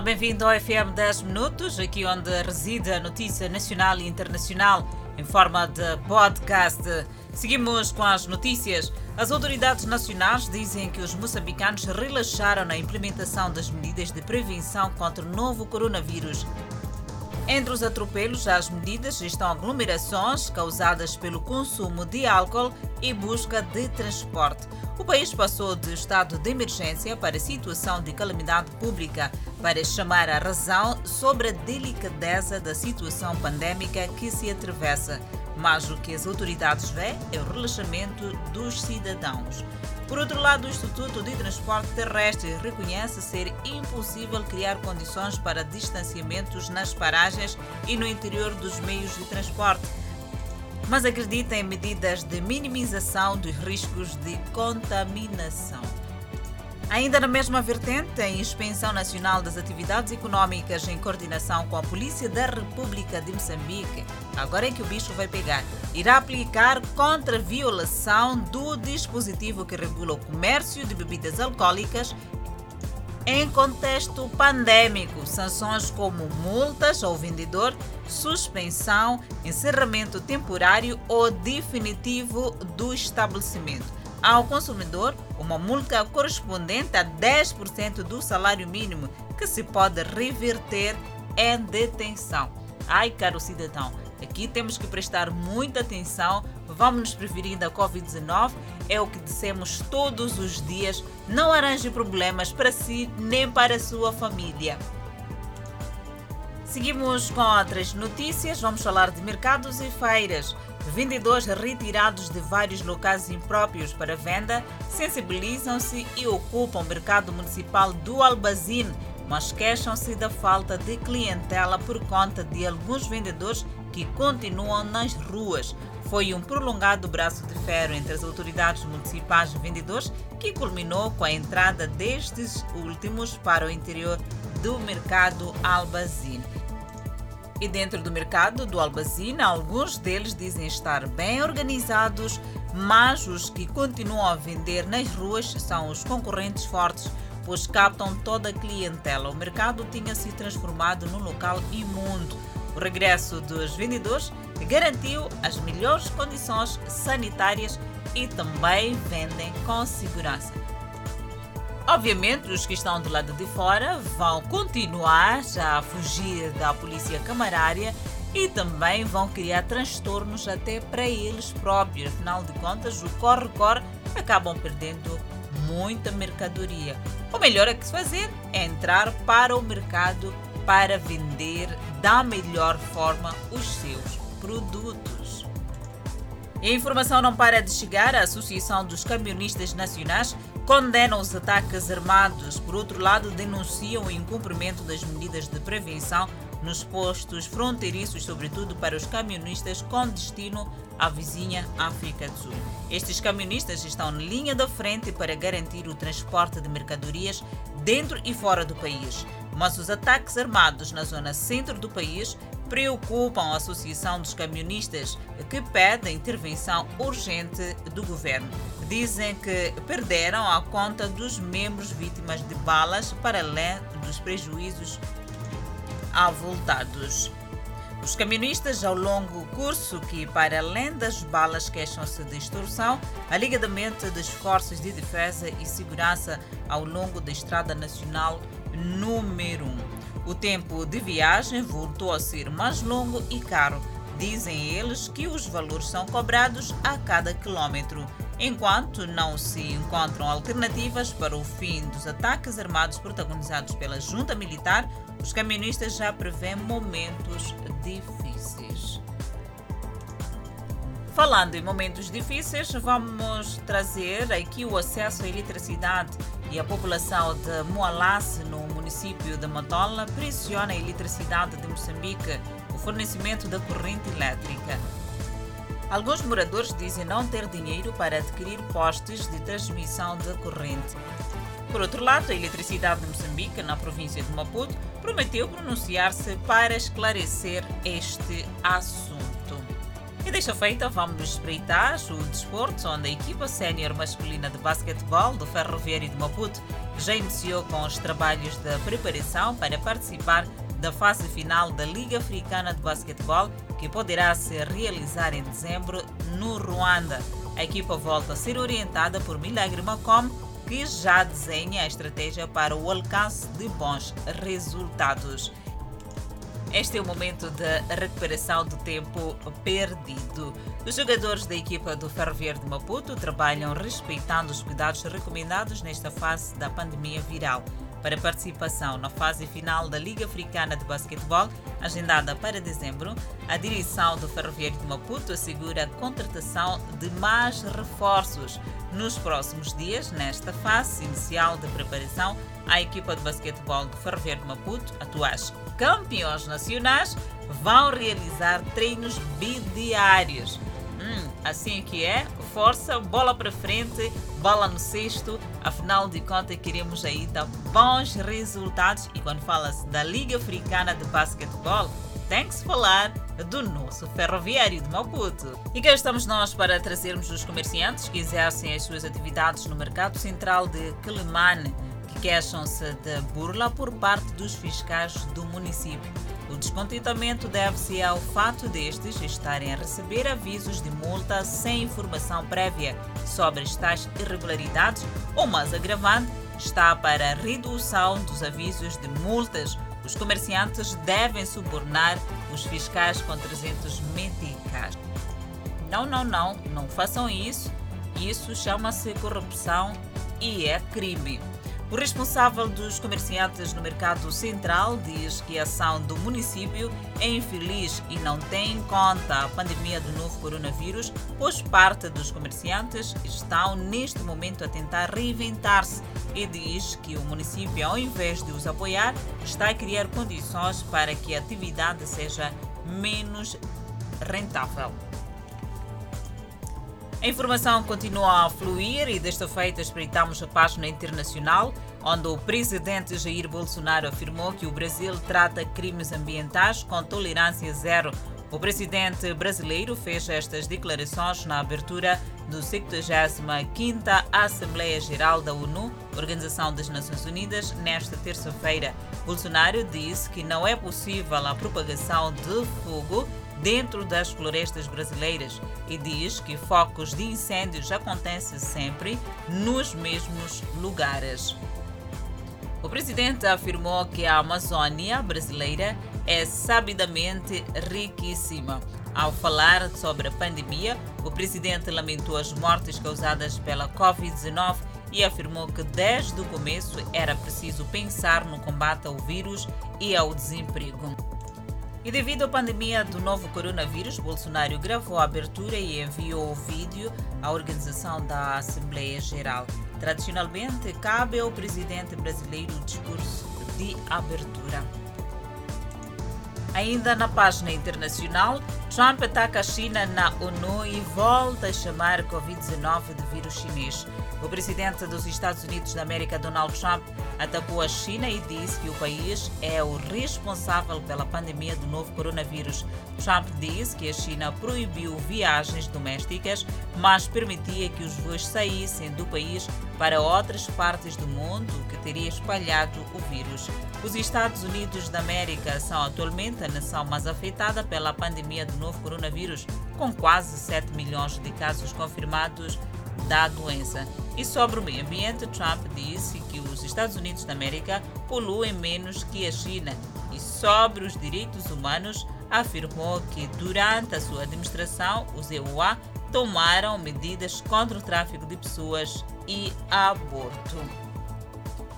Olá, bem-vindo ao FM 10 Minutos, aqui onde reside a notícia nacional e internacional em forma de podcast. Seguimos com as notícias. As autoridades nacionais dizem que os moçambicanos relaxaram na implementação das medidas de prevenção contra o novo coronavírus. Entre os atropelos às medidas estão aglomerações causadas pelo consumo de álcool e busca de transporte. O país passou de estado de emergência para situação de calamidade pública para chamar a razão sobre a delicadeza da situação pandêmica que se atravessa. Mas o que as autoridades vê é o relaxamento dos cidadãos. Por outro lado, o Instituto de Transporte Terrestre reconhece ser impossível criar condições para distanciamentos nas paragens e no interior dos meios de transporte, mas acredita em medidas de minimização dos riscos de contaminação. Ainda na mesma vertente, a Inspeção Nacional das Atividades Econômicas, em coordenação com a Polícia da República de Moçambique, agora é que o bicho vai pegar, irá aplicar contra violação do dispositivo que regula o comércio de bebidas alcoólicas em contexto pandêmico, sanções como multas ao vendedor, suspensão, encerramento temporário ou definitivo do estabelecimento ao consumidor uma multa correspondente a 10% do salário mínimo, que se pode reverter em detenção. Ai, caro cidadão, aqui temos que prestar muita atenção, vamos nos prevenir da Covid-19, é o que dissemos todos os dias. Não arranje problemas para si nem para a sua família. Seguimos com outras notícias, vamos falar de mercados e feiras. Vendedores retirados de vários locais impróprios para venda sensibilizam-se e ocupam o mercado municipal do Albazine, mas queixam-se da falta de clientela por conta de alguns vendedores que continuam nas ruas. Foi um prolongado braço de ferro entre as autoridades municipais e vendedores que culminou com a entrada destes últimos para o interior do mercado Albazine. E dentro do mercado do Albazina, alguns deles dizem estar bem organizados, mas os que continuam a vender nas ruas são os concorrentes fortes, pois captam toda a clientela. O mercado tinha se transformado num local imundo. O regresso dos vendedores garantiu as melhores condições sanitárias e também vendem com segurança. Obviamente, os que estão do lado de fora vão continuar a fugir da polícia camarária e também vão criar transtornos até para eles próprios. Afinal de contas, o corre-corre acabam perdendo muita mercadoria. O melhor a que se fazer é entrar para o mercado para vender da melhor forma os seus produtos. A informação não para de chegar. A Associação dos Camionistas Nacionais condenam os ataques armados. Por outro lado, denunciam o incumprimento das medidas de prevenção nos postos fronteiriços, sobretudo para os camionistas com destino à vizinha África do Sul. Estes camionistas estão na linha da frente para garantir o transporte de mercadorias dentro e fora do país. Mas os ataques armados na zona centro do país preocupam a Associação dos Camionistas, que pede a intervenção urgente do governo. Dizem que perderam a conta dos membros vítimas de balas, para além dos prejuízos avultados. Os camionistas, ao longo curso que, para além das balas, queixam-se de extorsão, alegadamente das forças de defesa e segurança ao longo da Estrada Nacional número 1. O tempo de viagem voltou a ser mais longo e caro. Dizem eles que os valores são cobrados a cada quilômetro. Enquanto não se encontram alternativas para o fim dos ataques armados protagonizados pela junta militar, os camionistas já prevêem momentos difíceis. Falando em momentos difíceis, vamos trazer aqui o acesso à eletricidade e a população de Moalasse, no município de Matola, pressiona a eletricidade de Moçambique, o fornecimento da corrente elétrica. Alguns moradores dizem não ter dinheiro para adquirir postes de transmissão de corrente. Por outro lado, a Eletricidade de Moçambique, na província de Maputo, prometeu pronunciar-se para esclarecer este assunto. E deixa feita, vamos espreitar o desporto, onde a equipa sénior masculina de basquetebol do Ferroviário de Maputo já iniciou com os trabalhos de preparação para participar da fase final da Liga Africana de Basquetebol, que poderá se realizar em dezembro no Ruanda. A equipa volta a ser orientada por Milagre Macom, que já desenha a estratégia para o alcance de bons resultados. Este é o momento de recuperação do tempo perdido. Os jogadores da equipa do Ferroviário de Maputo trabalham respeitando os cuidados recomendados nesta fase da pandemia viral para participação na fase final da Liga Africana de Basquetebol, agendada para dezembro, a direção do Ferroviário de Maputo assegura a contratação de mais reforços. Nos próximos dias, nesta fase inicial de preparação, a equipa de basquetebol do Ferroviário de Maputo, atuais campeões nacionais, vão realizar treinos bidiários. Assim que é, força, bola para frente, bola no cesto. Afinal de contas, queremos aí dar bons resultados. E quando fala-se da Liga Africana de Basquetebol, tem que se falar do nosso ferroviário de Maputo. E cá estamos nós para trazermos os comerciantes que exercem as suas atividades no mercado central de Quelimane, que queixam-se de burla por parte dos fiscais do município. O descontentamento deve-se ao fato destes estarem a receber avisos de multa sem informação prévia sobre as tais irregularidades, ou mais agravante, está para a redução dos avisos de multas. Os comerciantes devem subornar os fiscais com 300 meticais. Não, não, não, não façam isso. Isso chama-se corrupção e é crime. O responsável dos comerciantes no mercado central diz que a ação do município é infeliz e não tem em conta a pandemia do novo coronavírus, pois parte dos comerciantes estão neste momento a tentar reinventar-se e diz que o município, ao invés de os apoiar, está a criar condições para que a atividade seja menos rentável. A informação continua a fluir e desta feita espreitamos a página internacional, onde o presidente Jair Bolsonaro afirmou que o Brasil trata crimes ambientais com tolerância zero. O presidente brasileiro fez estas declarações na abertura do 75ª Assembleia Geral da ONU, Organização das Nações Unidas, nesta terça-feira. Bolsonaro disse que não é possível a propagação de fogo dentro das florestas brasileiras e diz que focos de incêndios acontecem sempre nos mesmos lugares. O presidente afirmou que a Amazônia brasileira é sabidamente riquíssima. Ao falar sobre a pandemia, o presidente lamentou as mortes causadas pela Covid-19 e afirmou que desde o começo era preciso pensar no combate ao vírus e ao desemprego. E devido à pandemia do novo coronavírus, Bolsonaro gravou a abertura e enviou o vídeo à organização da Assembleia Geral. Tradicionalmente, cabe ao presidente brasileiro o discurso de abertura. Ainda na página internacional, Trump ataca a China na ONU e volta a chamar Covid-19 de vírus chinês. O presidente dos Estados Unidos da América, Donald Trump, atacou a China e disse que o país é o responsável pela pandemia do novo coronavírus. Trump disse que a China proibiu viagens domésticas, mas permitia que os voos saíssem do país para outras partes do mundo, que teria espalhado o vírus. Os Estados Unidos da América são atualmente a nação mais afetada pela pandemia do novo coronavírus, com quase 7 milhões de casos confirmados da doença. E sobre o meio ambiente, Trump disse que os Estados Unidos da América poluem menos que a China. E sobre os direitos humanos, afirmou que durante a sua administração, os EUA tomaram medidas contra o tráfico de pessoas e aborto.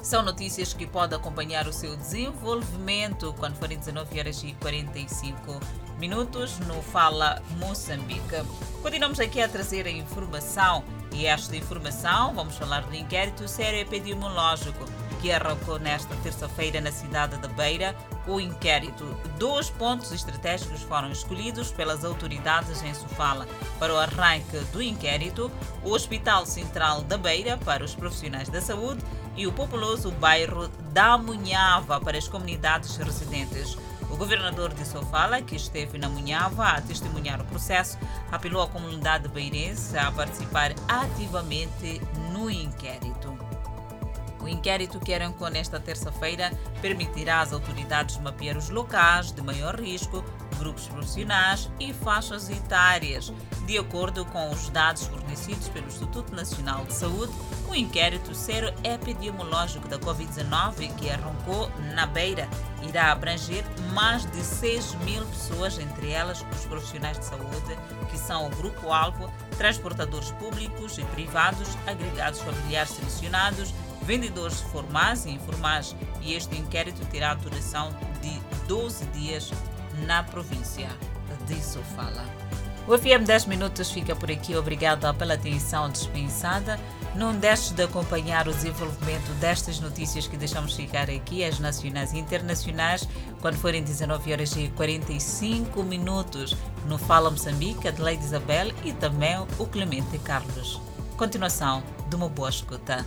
São notícias que pode acompanhar o seu desenvolvimento quando forem 19 horas e 45 minutos no Fala Moçambique. Continuamos aqui a trazer a informação e esta informação, vamos falar do inquérito sério epidemiológico que arrancou nesta terça-feira na cidade da Beira. O inquérito, dois pontos estratégicos foram escolhidos pelas autoridades em Sofala para o arranque do inquérito: o Hospital Central da Beira para os profissionais da saúde e o populoso bairro da Munhava para as comunidades residentes. O governador de Sofala, que esteve na Munhava a testemunhar o processo, apelou à comunidade beirense a participar ativamente no inquérito. O inquérito que arrancou nesta terça-feira permitirá às autoridades mapear os locais de maior risco, grupos profissionais e faixas etárias. De acordo com os dados fornecidos pelo Instituto Nacional de Saúde, o inquérito sero epidemiológico da Covid-19, que arrancou na Beira, irá abranger mais de 6 mil pessoas, entre elas os profissionais de saúde, que são o grupo-alvo, transportadores públicos e privados, agregados familiares selecionados, vendedores formais e informais. E este inquérito terá duração de 12 dias na província. Disso fala. O FM 10 Minutos fica por aqui. Obrigada pela atenção dispensada. Não deixe de acompanhar o desenvolvimento destas notícias que deixamos ficar aqui, as nacionais e internacionais, quando forem 19 horas e 45 minutos, no Fala Moçambique, Adelaide Isabel e também o Clemente Carlos. Continuação de uma boa escuta.